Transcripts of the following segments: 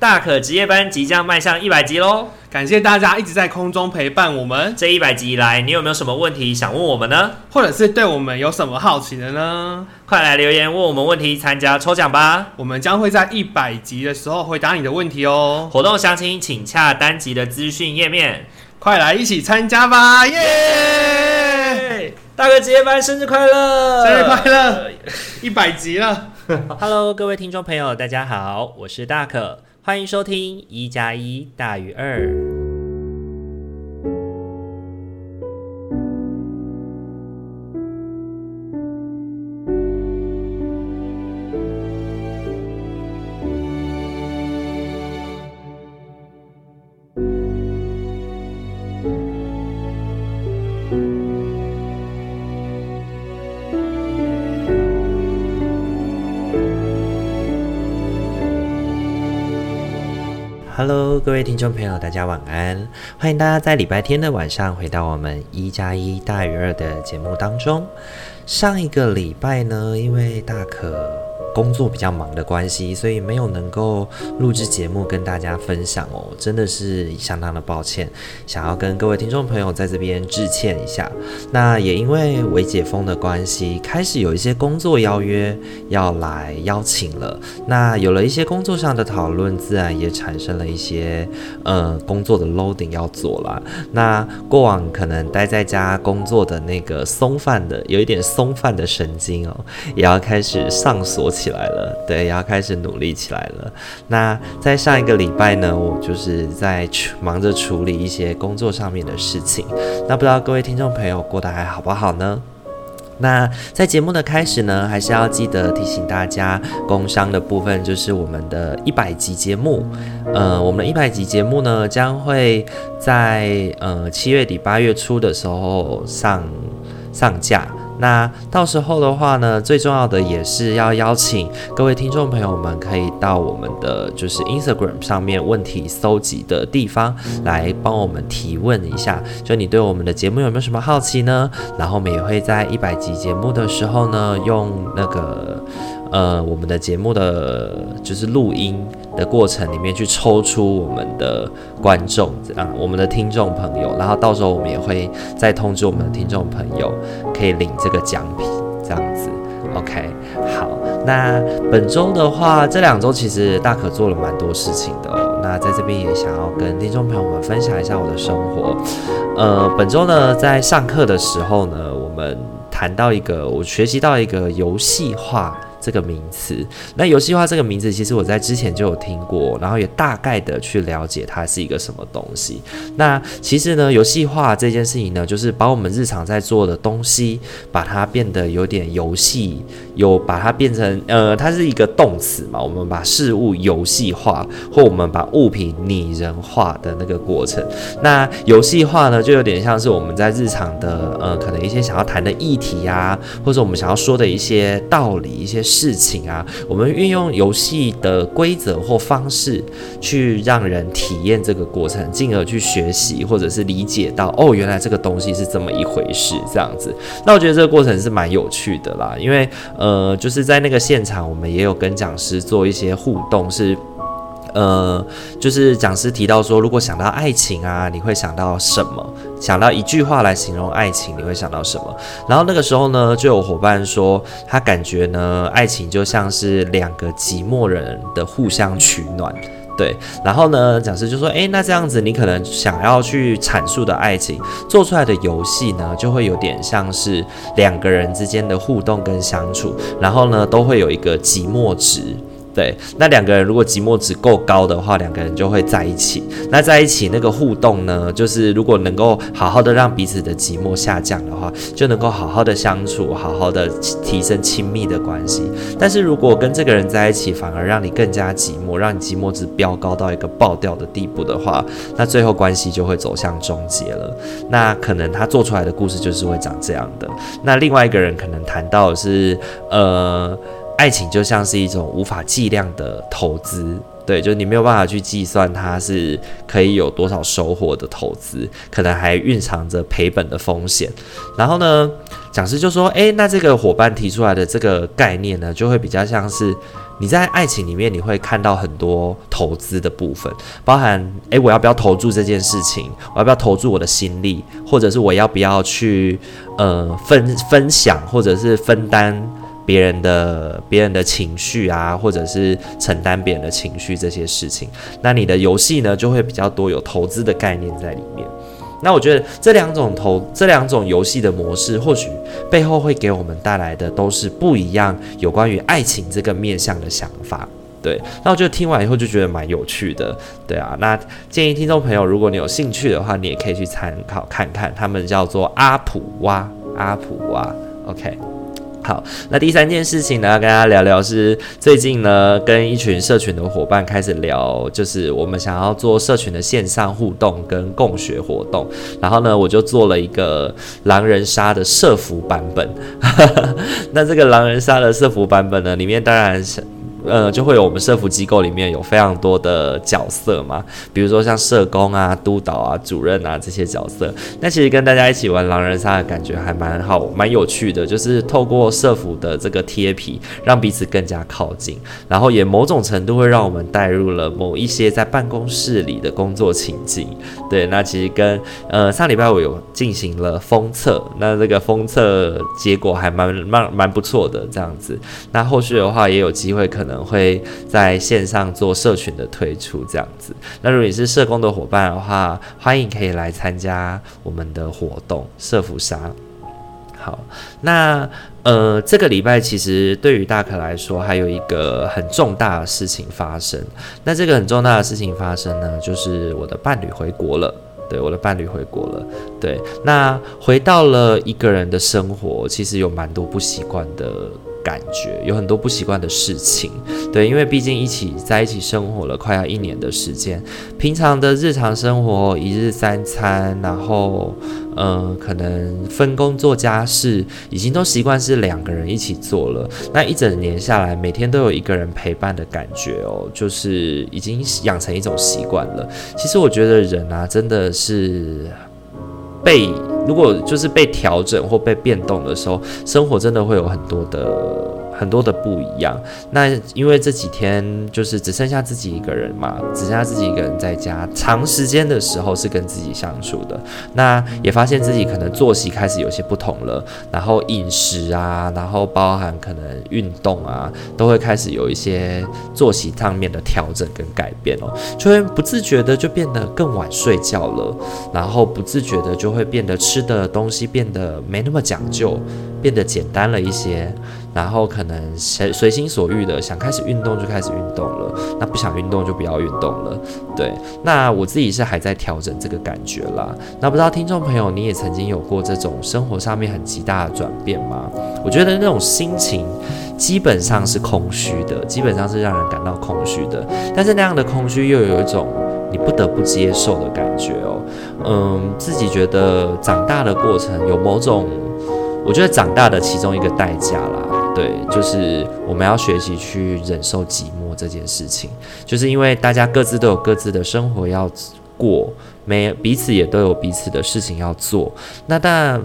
大可职业班即将迈向一百集喽！感谢大家一直在空中陪伴我们。这一百集以来，你有没有什么问题想问我们呢？或者是对我们有什么好奇的呢？快来留言问我们问题，参加抽奖吧！我们将会在一百集的时候回答你的问题哦。活动详情请洽单集的资讯页面。快来一起参加吧！耶、yeah!！大可职业班生日快乐！生日快乐！一百集了。Hello，各位听众朋友，大家好，我是大可。欢迎收听一加一大于二。Hello，各位听众朋友，大家晚安！欢迎大家在礼拜天的晚上回到我们一加一大于二的节目当中。上一个礼拜呢，因为大可。工作比较忙的关系，所以没有能够录制节目跟大家分享哦，真的是相当的抱歉，想要跟各位听众朋友在这边致歉一下。那也因为微解封的关系，开始有一些工作邀约要来邀请了。那有了一些工作上的讨论，自然也产生了一些呃工作的 loading 要做了。那过往可能待在家工作的那个松泛的，有一点松泛的神经哦，也要开始上锁起来了，对，要开始努力起来了。那在上一个礼拜呢，我就是在忙着处理一些工作上面的事情。那不知道各位听众朋友过得还好不好呢？那在节目的开始呢，还是要记得提醒大家，工商的部分就是我们的一百集节目。呃，我们的一百集节目呢，将会在呃七月底八月初的时候上上架。那到时候的话呢，最重要的也是要邀请各位听众朋友们，可以到我们的就是 Instagram 上面问题搜集的地方来帮我们提问一下，就你对我们的节目有没有什么好奇呢？然后我们也会在一百集节目的时候呢，用那个呃我们的节目的就是录音的过程里面去抽出我们的观众啊，我们的听众朋友，然后到时候我们也会再通知我们的听众朋友，可以领这个奖品，这样子。OK，好，那本周的话，这两周其实大可做了蛮多事情的哦。那在这边也想要跟听众朋友们分享一下我的生活。呃，本周呢，在上课的时候呢，我们谈到一个，我学习到一个游戏化。这个名词，那游戏化这个名字，其实我在之前就有听过，然后也大概的去了解它是一个什么东西。那其实呢，游戏化这件事情呢，就是把我们日常在做的东西，把它变得有点游戏，有把它变成呃，它是一个动词嘛，我们把事物游戏化，或我们把物品拟人化的那个过程。那游戏化呢，就有点像是我们在日常的呃，可能一些想要谈的议题啊，或者我们想要说的一些道理，一些。事情啊，我们运用游戏的规则或方式去让人体验这个过程，进而去学习或者是理解到哦，原来这个东西是这么一回事，这样子。那我觉得这个过程是蛮有趣的啦，因为呃，就是在那个现场，我们也有跟讲师做一些互动，是。呃，就是讲师提到说，如果想到爱情啊，你会想到什么？想到一句话来形容爱情，你会想到什么？然后那个时候呢，就有伙伴说，他感觉呢，爱情就像是两个寂寞人的互相取暖，对。然后呢，讲师就说，诶，那这样子，你可能想要去阐述的爱情，做出来的游戏呢，就会有点像是两个人之间的互动跟相处，然后呢，都会有一个寂寞值。对，那两个人如果寂寞值够高的话，两个人就会在一起。那在一起那个互动呢，就是如果能够好好的让彼此的寂寞下降的话，就能够好好的相处，好好的提升亲密的关系。但是如果跟这个人在一起，反而让你更加寂寞，让你寂寞值飙高到一个爆掉的地步的话，那最后关系就会走向终结了。那可能他做出来的故事就是会长这样的。那另外一个人可能谈到的是，呃。爱情就像是一种无法计量的投资，对，就是你没有办法去计算它是可以有多少收获的投资，可能还蕴藏着赔本的风险。然后呢，讲师就说：“诶，那这个伙伴提出来的这个概念呢，就会比较像是你在爱情里面你会看到很多投资的部分，包含诶，我要不要投注这件事情？我要不要投注我的心力？或者是我要不要去呃分分享，或者是分担？”别人的别人的情绪啊，或者是承担别人的情绪这些事情，那你的游戏呢就会比较多有投资的概念在里面。那我觉得这两种投这两种游戏的模式，或许背后会给我们带来的都是不一样有关于爱情这个面向的想法。对，那我觉得听完以后就觉得蛮有趣的。对啊，那建议听众朋友，如果你有兴趣的话，你也可以去参考看看，他们叫做阿普哇，阿普哇，OK。好，那第三件事情呢，要跟大家聊聊是最近呢，跟一群社群的伙伴开始聊，就是我们想要做社群的线上互动跟共学活动，然后呢，我就做了一个狼人杀的设服版本。那这个狼人杀的设服版本呢，里面当然是。呃，就会有我们社服机构里面有非常多的角色嘛，比如说像社工啊、督导啊、主任啊这些角色。那其实跟大家一起玩狼人杀的感觉还蛮好，蛮有趣的。就是透过社服的这个贴皮，让彼此更加靠近，然后也某种程度会让我们带入了某一些在办公室里的工作情境。对，那其实跟呃上礼拜我有进行了封测，那这个封测结果还蛮蛮蛮不错的这样子。那后续的话也有机会可能。可能会在线上做社群的推出，这样子。那如果你是社工的伙伴的话，欢迎可以来参加我们的活动社福杀。好，那呃，这个礼拜其实对于大可来说，还有一个很重大的事情发生。那这个很重大的事情发生呢，就是我的伴侣回国了。对，我的伴侣回国了。对，那回到了一个人的生活，其实有蛮多不习惯的。感觉有很多不习惯的事情，对，因为毕竟一起在一起生活了快要一年的时间，平常的日常生活一日三餐，然后嗯、可能分工做家事，已经都习惯是两个人一起做了。那一整年下来，每天都有一个人陪伴的感觉哦，就是已经养成一种习惯了。其实我觉得人啊，真的是被。如果就是被调整或被变动的时候，生活真的会有很多的。很多的不一样，那因为这几天就是只剩下自己一个人嘛，只剩下自己一个人在家，长时间的时候是跟自己相处的，那也发现自己可能作息开始有些不同了，然后饮食啊，然后包含可能运动啊，都会开始有一些作息上面的调整跟改变哦，就会不自觉的就变得更晚睡觉了，然后不自觉的就会变得吃的东西变得没那么讲究，变得简单了一些。然后可能随随心所欲的想开始运动就开始运动了，那不想运动就不要运动了。对，那我自己是还在调整这个感觉啦。那不知道听众朋友你也曾经有过这种生活上面很极大的转变吗？我觉得那种心情基本上是空虚的，基本上是让人感到空虚的。但是那样的空虚又有一种你不得不接受的感觉哦。嗯，自己觉得长大的过程有某种，我觉得长大的其中一个代价啦。对，就是我们要学习去忍受寂寞这件事情，就是因为大家各自都有各自的生活要过，没彼此也都有彼此的事情要做，那但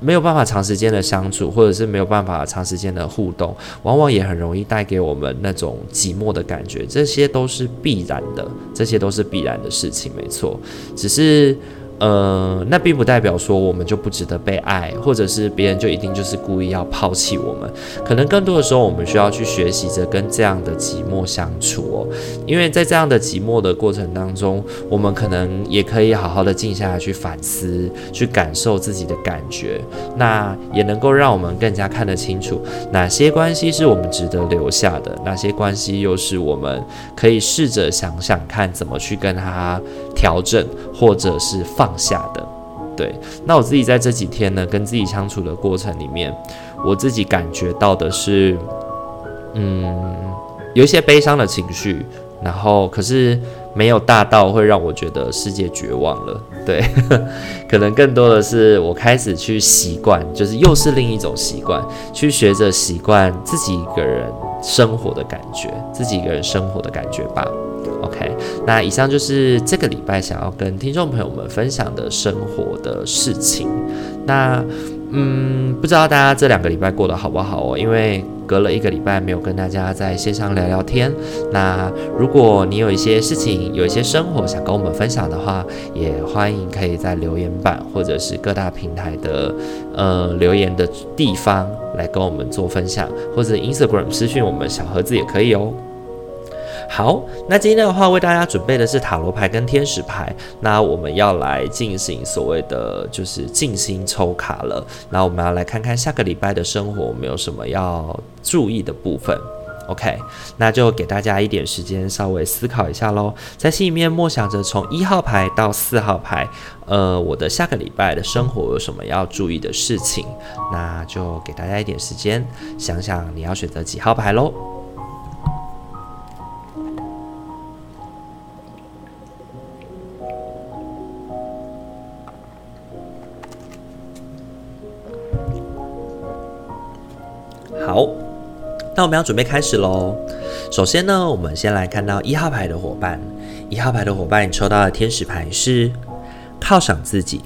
没有办法长时间的相处，或者是没有办法长时间的互动，往往也很容易带给我们那种寂寞的感觉，这些都是必然的，这些都是必然的事情，没错，只是。呃，那并不代表说我们就不值得被爱，或者是别人就一定就是故意要抛弃我们。可能更多的时候，我们需要去学习着跟这样的寂寞相处哦。因为在这样的寂寞的过程当中，我们可能也可以好好的静下来去反思，去感受自己的感觉。那也能够让我们更加看得清楚哪些关系是我们值得留下的，哪些关系又是我们可以试着想想看怎么去跟他调整，或者是放。下的，对。那我自己在这几天呢，跟自己相处的过程里面，我自己感觉到的是，嗯，有一些悲伤的情绪，然后可是没有大到会让我觉得世界绝望了，对。可能更多的是我开始去习惯，就是又是另一种习惯，去学着习惯自己一个人生活的感觉，自己一个人生活的感觉吧。OK，那以上就是这个礼拜想要跟听众朋友们分享的生活的事情。那嗯，不知道大家这两个礼拜过得好不好哦？因为隔了一个礼拜没有跟大家在线上聊聊天。那如果你有一些事情、有一些生活想跟我们分享的话，也欢迎可以在留言板或者是各大平台的呃留言的地方来跟我们做分享，或者 Instagram 私讯我们小盒子也可以哦。好，那今天的话为大家准备的是塔罗牌跟天使牌，那我们要来进行所谓的就是静心抽卡了。那我们要来看看下个礼拜的生活，我们有什么要注意的部分。OK，那就给大家一点时间稍微思考一下喽，在心里面默想着从一号牌到四号牌，呃，我的下个礼拜的生活有什么要注意的事情？那就给大家一点时间想想你要选择几号牌喽。好，那我们要准备开始喽。首先呢，我们先来看到一号牌的伙伴。一号牌的伙伴，你抽到的天使牌是犒赏自己。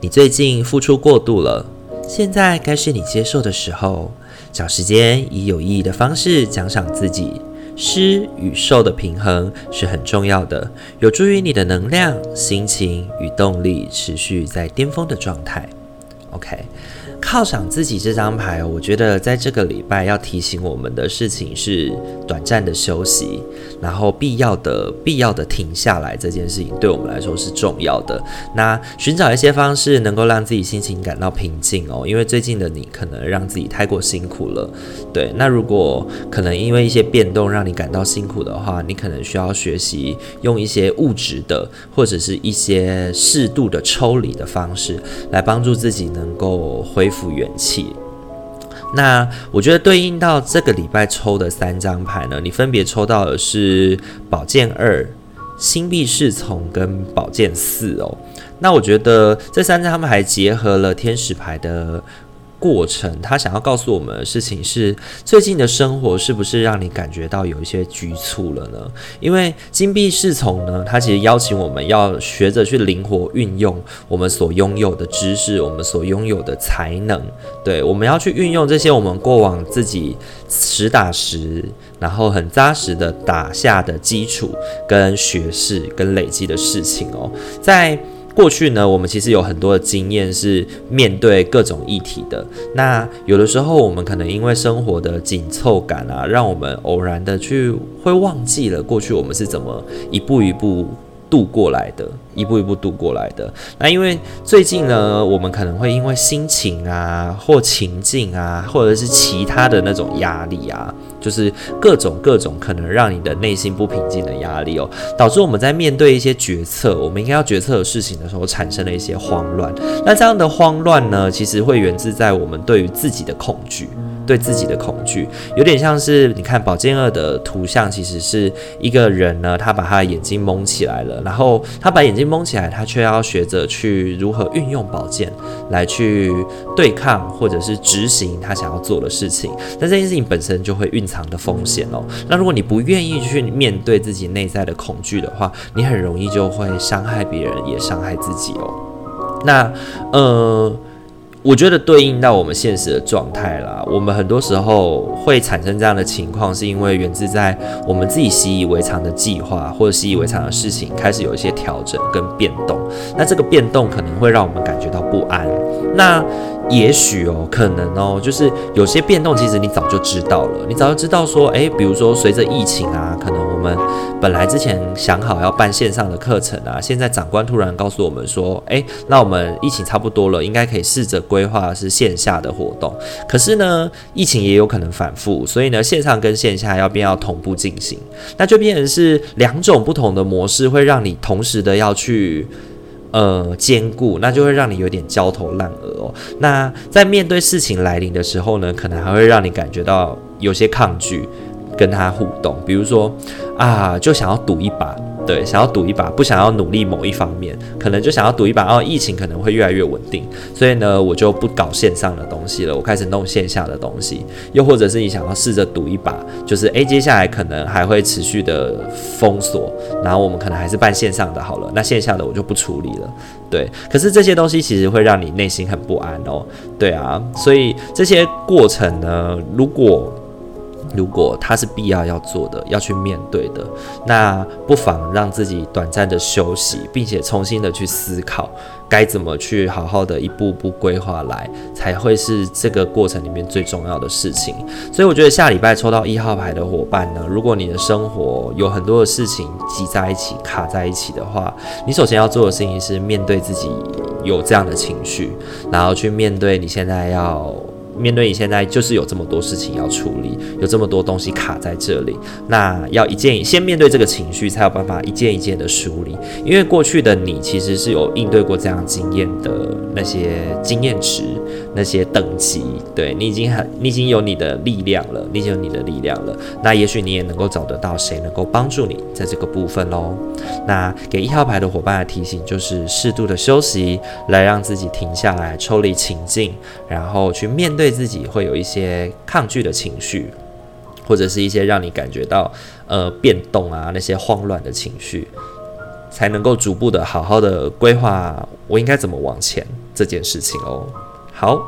你最近付出过度了，现在该是你接受的时候。找时间以有意义的方式奖赏自己，施与受的平衡是很重要的，有助于你的能量、心情与动力持续在巅峰的状态。OK。犒赏自己这张牌，我觉得在这个礼拜要提醒我们的事情是短暂的休息，然后必要的必要的停下来这件事情对我们来说是重要的。那寻找一些方式能够让自己心情感到平静哦，因为最近的你可能让自己太过辛苦了。对，那如果可能因为一些变动让你感到辛苦的话，你可能需要学习用一些物质的或者是一些适度的抽离的方式来帮助自己能够恢复。元气。那我觉得对应到这个礼拜抽的三张牌呢，你分别抽到的是宝剑二、星币侍从跟宝剑四哦。那我觉得这三张他们还结合了天使牌的。过程，他想要告诉我们的事情是：最近的生活是不是让你感觉到有一些局促了呢？因为金币侍从呢，他其实邀请我们要学着去灵活运用我们所拥有的知识，我们所拥有的才能。对，我们要去运用这些我们过往自己实打实，然后很扎实的打下的基础跟学识跟累积的事情哦，在。过去呢，我们其实有很多的经验是面对各种议题的。那有的时候，我们可能因为生活的紧凑感啊，让我们偶然的去会忘记了过去我们是怎么一步一步度过来的，一步一步度过来的。那因为最近呢，我们可能会因为心情啊，或情境啊，或者是其他的那种压力啊，就是各种各种可能让你的内心不平静的压力哦，导致我们在面对一些决策，我们应该要决策的事情的时候，产生了一些慌乱。那这样的慌乱呢，其实会源自在我们对于自己的恐惧。对自己的恐惧，有点像是你看宝剑二的图像，其实是一个人呢，他把他的眼睛蒙起来了，然后他把眼睛蒙起来，他却要学着去如何运用宝剑来去对抗或者是执行他想要做的事情。但这件事情本身就会蕴藏的风险哦。那如果你不愿意去面对自己内在的恐惧的话，你很容易就会伤害别人，也伤害自己哦。那呃。我觉得对应到我们现实的状态啦，我们很多时候会产生这样的情况，是因为源自在我们自己习以为常的计划或者习以为常的事情开始有一些调整跟变动，那这个变动可能会让我们感觉到不安。那也许哦，可能哦，就是有些变动，其实你早就知道了。你早就知道说，诶，比如说随着疫情啊，可能我们本来之前想好要办线上的课程啊，现在长官突然告诉我们说，诶，那我们疫情差不多了，应该可以试着规划是线下的活动。可是呢，疫情也有可能反复，所以呢，线上跟线下要变要同步进行，那就变成是两种不同的模式，会让你同时的要去。呃，兼顾，那就会让你有点焦头烂额哦。那在面对事情来临的时候呢，可能还会让你感觉到有些抗拒跟他互动。比如说啊，就想要赌一把，对，想要赌一把，不想要努力某一方面，可能就想要赌一把哦，疫情可能会越来越稳定，所以呢，我就不搞线上的东西了，我开始弄线下的东西。又或者是你想要试着赌一把，就是诶，接下来可能还会持续的封锁，然后我们可能还是办线上的好了，那线下的我就不处理了。对，可是这些东西其实会让你内心很不安哦。对啊，所以这些过程呢，如果如果它是必要要做的，要去面对的，那不妨让自己短暂的休息，并且重新的去思考该怎么去好好的一步步规划来，才会是这个过程里面最重要的事情。所以我觉得下礼拜抽到一号牌的伙伴呢，如果你的生活有很多的事情挤在一起、卡在一起的话，你首先要做的事情是面对自己有这样的情绪，然后去面对你现在要。面对你现在就是有这么多事情要处理，有这么多东西卡在这里，那要一件先面对这个情绪，才有办法一件一件的梳理。因为过去的你其实是有应对过这样经验的那些经验值、那些等级，对，你已经很，你已经有你的力量了，你已经有你的力量了。那也许你也能够找得到谁能够帮助你在这个部分喽。那给一号牌的伙伴的提醒就是适度的休息，来让自己停下来，抽离情境，然后去面对。自己会有一些抗拒的情绪，或者是一些让你感觉到呃变动啊，那些慌乱的情绪，才能够逐步的好好的规划我应该怎么往前这件事情哦。好，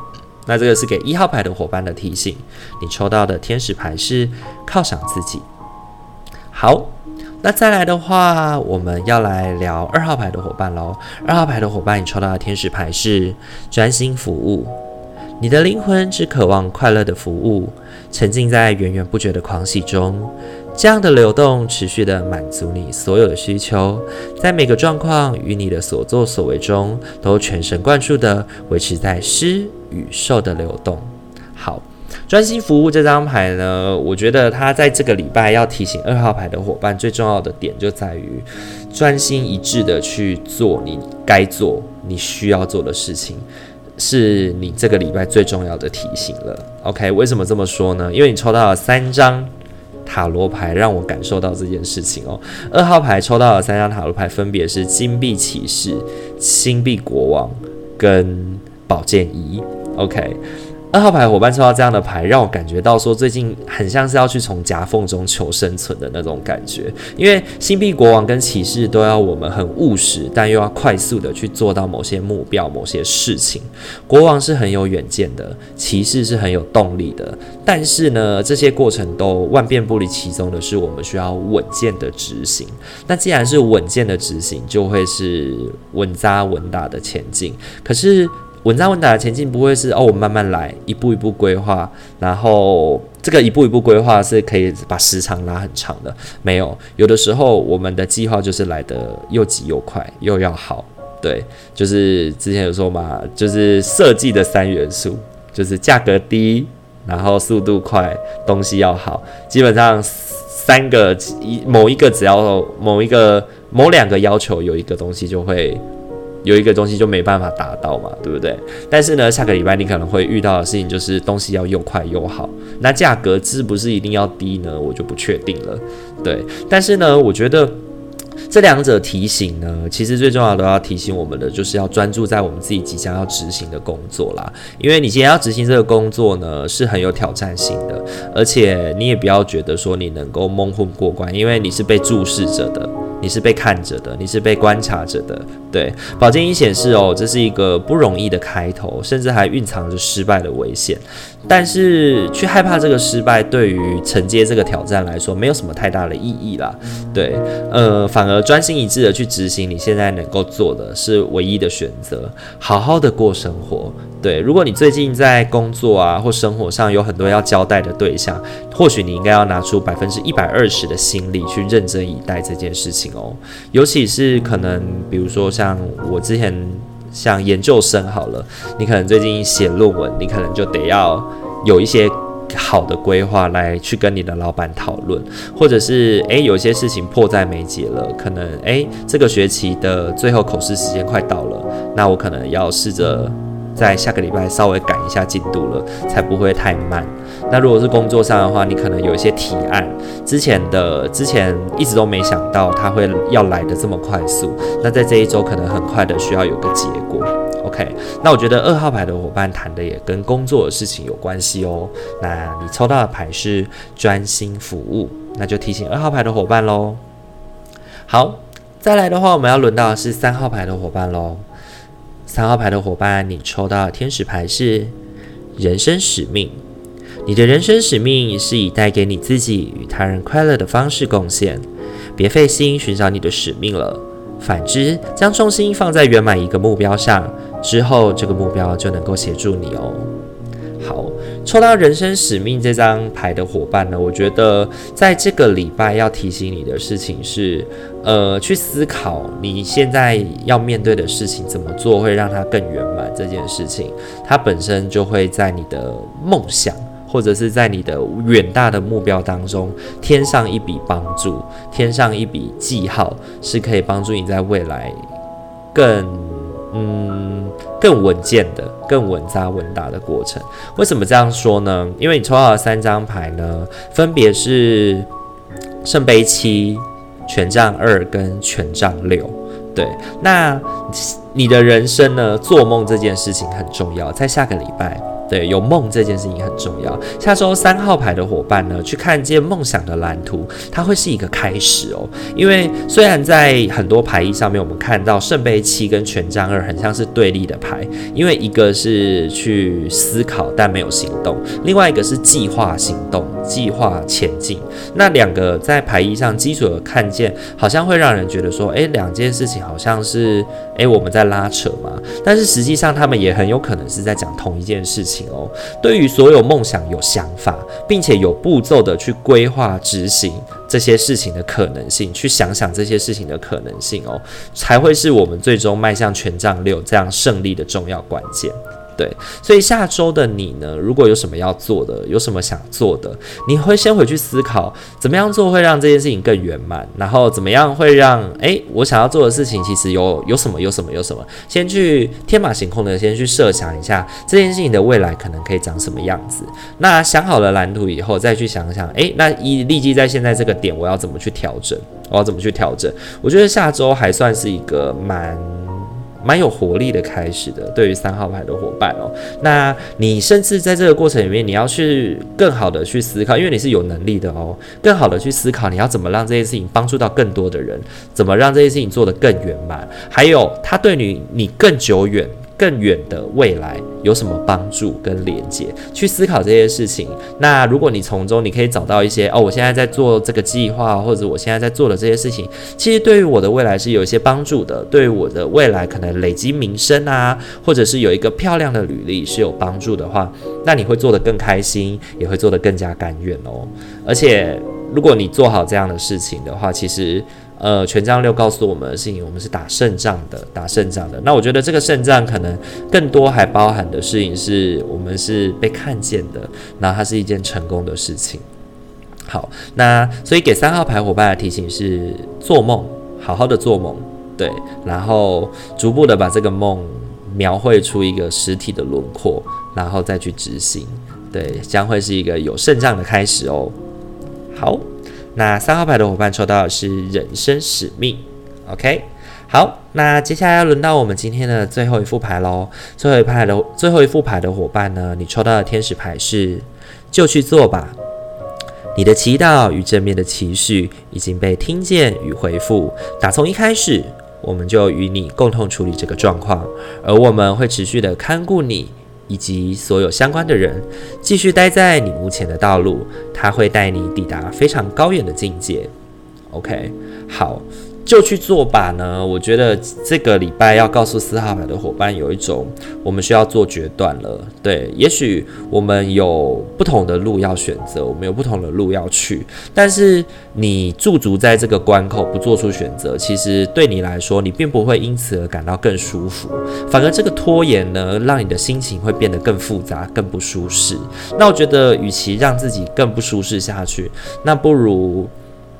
那这个是给一号牌的伙伴的提醒。你抽到的天使牌是犒赏自己。好，那再来的话，我们要来聊二号牌的伙伴喽。二号牌的伙伴，你抽到的天使牌是专心服务。你的灵魂只渴望快乐的服务，沉浸在源源不绝的狂喜中。这样的流动持续地满足你所有的需求，在每个状况与你的所作所为中，都全神贯注地维持在施与受的流动。好，专心服务这张牌呢，我觉得它在这个礼拜要提醒二号牌的伙伴，最重要的点就在于专心一致地去做你该做、你需要做的事情。是你这个礼拜最重要的提醒了，OK？为什么这么说呢？因为你抽到了三张塔罗牌，让我感受到这件事情哦。二号牌抽到了三张塔罗牌，分别是金币骑士、星币国王跟宝剑一，OK？二号牌伙伴抽到这样的牌，让我感觉到说最近很像是要去从夹缝中求生存的那种感觉。因为星币国王跟骑士都要我们很务实，但又要快速的去做到某些目标、某些事情。国王是很有远见的，骑士是很有动力的。但是呢，这些过程都万变不离其宗的是，我们需要稳健的执行。那既然是稳健的执行，就会是稳扎稳打的前进。可是。稳扎稳打的前进不会是哦，我慢慢来，一步一步规划，然后这个一步一步规划是可以把时长拉很长的。没有，有的时候我们的计划就是来得又急又快，又要好。对，就是之前有说嘛，就是设计的三元素，就是价格低，然后速度快，东西要好。基本上三个一某一个只要某一个某两个要求有一个东西就会。有一个东西就没办法达到嘛，对不对？但是呢，下个礼拜你可能会遇到的事情就是东西要又快又好，那价格是不是一定要低呢？我就不确定了。对，但是呢，我觉得这两者提醒呢，其实最重要的要提醒我们的，就是要专注在我们自己即将要执行的工作啦。因为你今天要执行这个工作呢，是很有挑战性的，而且你也不要觉得说你能够蒙混过关，因为你是被注视着的。你是被看着的，你是被观察着的。对，宝剑一显示哦，这是一个不容易的开头，甚至还蕴藏着失败的危险。但是，去害怕这个失败，对于承接这个挑战来说，没有什么太大的意义啦。对，呃，反而专心一致的去执行你现在能够做的是唯一的选择，好好的过生活。对，如果你最近在工作啊或生活上有很多要交代的对象，或许你应该要拿出百分之一百二十的心力去认真以待这件事情哦。尤其是可能，比如说像我之前像研究生好了，你可能最近写论文，你可能就得要有一些好的规划来去跟你的老板讨论，或者是诶，有些事情迫在眉睫了，可能诶，这个学期的最后口试时间快到了，那我可能要试着。在下个礼拜稍微赶一下进度了，才不会太慢。那如果是工作上的话，你可能有一些提案，之前的之前一直都没想到它会要来的这么快速，那在这一周可能很快的需要有个结果。OK，那我觉得二号牌的伙伴谈的也跟工作的事情有关系哦。那你抽到的牌是专心服务，那就提醒二号牌的伙伴喽。好，再来的话，我们要轮到的是三号牌的伙伴喽。三号牌的伙伴，你抽到的天使牌是人生使命。你的人生使命是以带给你自己与他人快乐的方式贡献，别费心寻找你的使命了。反之，将重心放在圆满一个目标上，之后这个目标就能够协助你哦。好，抽到人生使命这张牌的伙伴呢，我觉得在这个礼拜要提醒你的事情是，呃，去思考你现在要面对的事情怎么做会让它更圆满。这件事情，它本身就会在你的梦想。或者是在你的远大的目标当中添上一笔帮助，添上一笔记号，是可以帮助你在未来更嗯更稳健的、更稳扎稳打的过程。为什么这样说呢？因为你抽到的三张牌呢，分别是圣杯七、权杖二跟权杖六。对，那你的人生呢？做梦这件事情很重要，在下个礼拜。对，有梦这件事情很重要。下周三号牌的伙伴呢，去看见梦想的蓝图，它会是一个开始哦。因为虽然在很多牌意上面，我们看到圣杯七跟权杖二很像是对立的牌，因为一个是去思考但没有行动，另外一个是计划行动、计划前进。那两个在牌意上基础的看见，好像会让人觉得说，诶，两件事情好像是诶我们在拉扯嘛。但是实际上，他们也很有可能是在讲同一件事情。哦，对于所有梦想有想法，并且有步骤的去规划执行这些事情的可能性，去想想这些事情的可能性哦，才会是我们最终迈向权杖六这样胜利的重要关键。对，所以下周的你呢，如果有什么要做的，有什么想做的，你会先回去思考，怎么样做会让这件事情更圆满，然后怎么样会让，诶，我想要做的事情其实有有什么有什么有什么，先去天马行空的先去设想一下这件事情的未来可能可以长什么样子。那想好了蓝图以后，再去想想，诶，那一立即在现在这个点，我要怎么去调整？我要怎么去调整？我觉得下周还算是一个蛮。蛮有活力的开始的，对于三号牌的伙伴哦，那你甚至在这个过程里面，你要去更好的去思考，因为你是有能力的哦，更好的去思考你要怎么让这件事情帮助到更多的人，怎么让这件事情做得更圆满，还有他对你你更久远。更远的未来有什么帮助跟连接？去思考这些事情。那如果你从中你可以找到一些哦，我现在在做这个计划，或者我现在在做的这些事情，其实对于我的未来是有一些帮助的。对于我的未来可能累积名声啊，或者是有一个漂亮的履历是有帮助的话，那你会做得更开心，也会做得更加甘愿哦。而且如果你做好这样的事情的话，其实。呃，权杖六告诉我们的事情，我们是打胜仗的，打胜仗的。那我觉得这个胜仗可能更多还包含的事情是我们是被看见的，那它是一件成功的事情。好，那所以给三号牌伙伴的提醒是做梦，好好的做梦，对，然后逐步的把这个梦描绘出一个实体的轮廓，然后再去执行，对，将会是一个有胜仗的开始哦。好。那三号牌的伙伴抽到的是人生使命，OK，好，那接下来要轮到我们今天的最后一副牌喽。最后一派的最后一副牌的伙伴呢，你抽到的天使牌是就去做吧。你的祈祷与正面的期许已经被听见与回复。打从一开始，我们就与你共同处理这个状况，而我们会持续的看顾你。以及所有相关的人，继续待在你目前的道路，他会带你抵达非常高远的境界。OK，好。就去做吧呢？我觉得这个礼拜要告诉四号牌的伙伴，有一种我们需要做决断了。对，也许我们有不同的路要选择，我们有不同的路要去。但是你驻足在这个关口不做出选择，其实对你来说，你并不会因此而感到更舒服。反而这个拖延呢，让你的心情会变得更复杂、更不舒适。那我觉得，与其让自己更不舒适下去，那不如。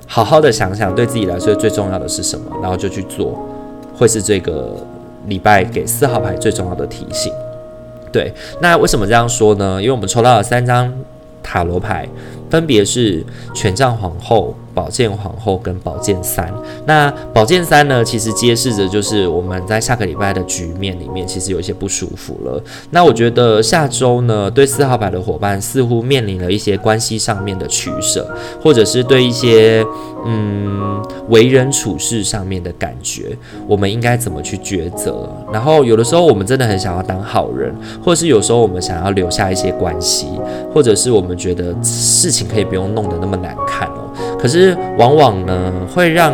好好的想想，对自己来说最重要的是什么，然后就去做，会是这个礼拜给四号牌最重要的提醒。对，那为什么这样说呢？因为我们抽到了三张塔罗牌，分别是权杖皇后。宝剑皇后跟宝剑三，那宝剑三呢，其实揭示着就是我们在下个礼拜的局面里面，其实有一些不舒服了。那我觉得下周呢，对四号牌的伙伴似乎面临了一些关系上面的取舍，或者是对一些嗯为人处事上面的感觉，我们应该怎么去抉择？然后有的时候我们真的很想要当好人，或者是有时候我们想要留下一些关系，或者是我们觉得事情可以不用弄得那么难看。可是，往往呢，会让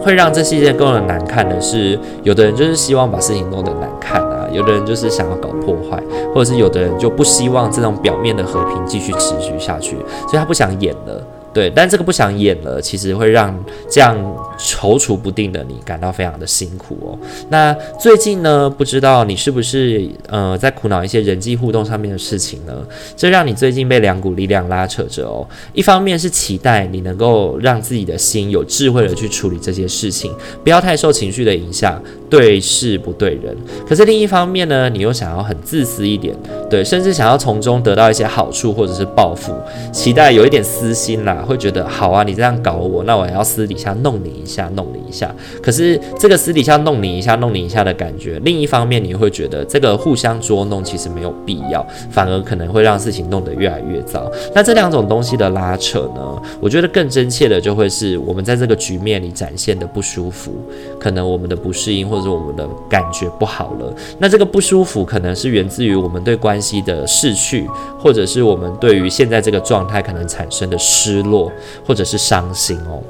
会让这世界更难看的是，有的人就是希望把事情弄得难看啊，有的人就是想要搞破坏，或者是有的人就不希望这种表面的和平继续持续下去，所以他不想演了。对，但这个不想演了，其实会让这样踌躇不定的你感到非常的辛苦哦。那最近呢，不知道你是不是呃在苦恼一些人际互动上面的事情呢？这让你最近被两股力量拉扯着哦。一方面是期待你能够让自己的心有智慧的去处理这些事情，不要太受情绪的影响，对事不对人。可是另一方面呢，你又想要很自私一点，对，甚至想要从中得到一些好处或者是报复，期待有一点私心啦。会觉得好啊，你这样搞我，那我要私底下弄你一下，弄你一下。可是这个私底下弄你一下，弄你一下的感觉，另一方面你会觉得这个互相捉弄其实没有必要，反而可能会让事情弄得越来越糟。那这两种东西的拉扯呢，我觉得更真切的就会是我们在这个局面里展现的不舒服，可能我们的不适应或者我们的感觉不好了。那这个不舒服可能是源自于我们对关系的逝去，或者是我们对于现在这个状态可能产生的失落。落或者是伤心哦，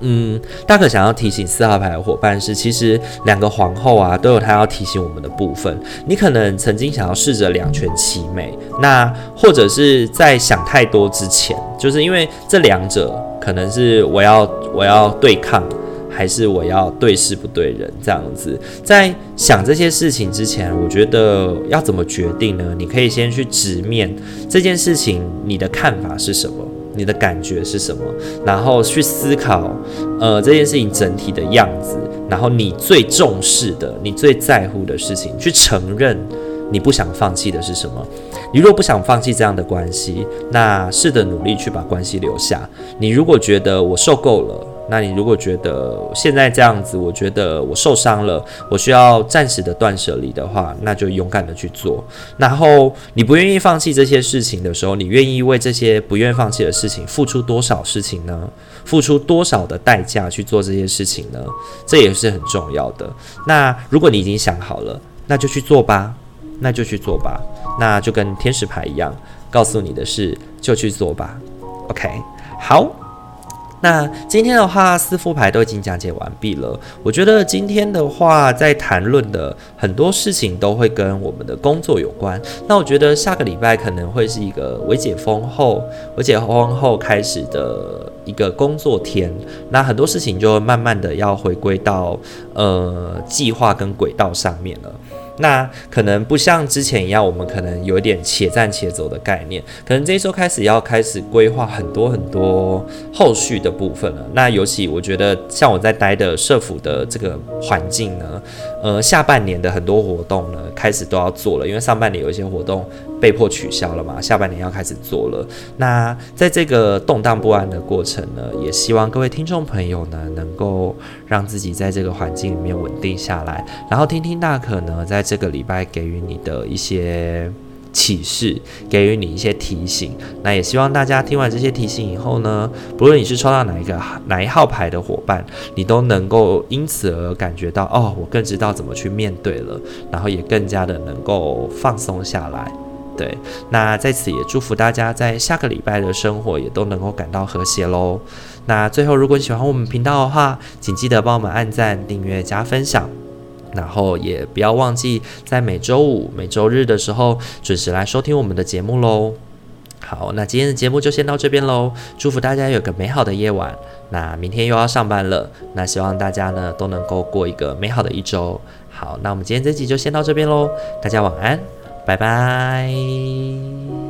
嗯，大可想要提醒四号牌的伙伴是，其实两个皇后啊都有他要提醒我们的部分。你可能曾经想要试着两全其美，那或者是在想太多之前，就是因为这两者可能是我要我要对抗，还是我要对事不对人这样子。在想这些事情之前，我觉得要怎么决定呢？你可以先去直面这件事情，你的看法是什么？你的感觉是什么？然后去思考，呃，这件事情整体的样子，然后你最重视的、你最在乎的事情，去承认你不想放弃的是什么。你若不想放弃这样的关系，那试着努力去把关系留下。你如果觉得我受够了。那你如果觉得现在这样子，我觉得我受伤了，我需要暂时的断舍离的话，那就勇敢的去做。然后你不愿意放弃这些事情的时候，你愿意为这些不愿意放弃的事情付出多少事情呢？付出多少的代价去做这些事情呢？这也是很重要的。那如果你已经想好了，那就去做吧，那就去做吧。那就跟天使牌一样，告诉你的是，就去做吧。OK，好。那今天的话，四副牌都已经讲解完毕了。我觉得今天的话，在谈论的很多事情都会跟我们的工作有关。那我觉得下个礼拜可能会是一个微解封后，微解封后开始的一个工作天。那很多事情就慢慢的要回归到呃计划跟轨道上面了。那可能不像之前一样，我们可能有点且战且走的概念，可能这一周开始要开始规划很多很多后续的部分了。那尤其我觉得，像我在待的社府的这个环境呢，呃，下半年的很多活动呢，开始都要做了，因为上半年有一些活动被迫取消了嘛，下半年要开始做了。那在这个动荡不安的过程呢，也希望各位听众朋友呢，能够让自己在这个环境里面稳定下来，然后听听大可呢，在这个礼拜给予你的一些启示，给予你一些提醒。那也希望大家听完这些提醒以后呢，不论你是抽到哪一个哪一号牌的伙伴，你都能够因此而感觉到哦，我更知道怎么去面对了，然后也更加的能够放松下来。对，那在此也祝福大家在下个礼拜的生活也都能够感到和谐喽。那最后，如果你喜欢我们频道的话，请记得帮我们按赞、订阅、加分享，然后也不要忘记在每周五、每周日的时候准时来收听我们的节目喽。好，那今天的节目就先到这边喽，祝福大家有个美好的夜晚。那明天又要上班了，那希望大家呢都能够过一个美好的一周。好，那我们今天这集就先到这边喽，大家晚安。拜拜。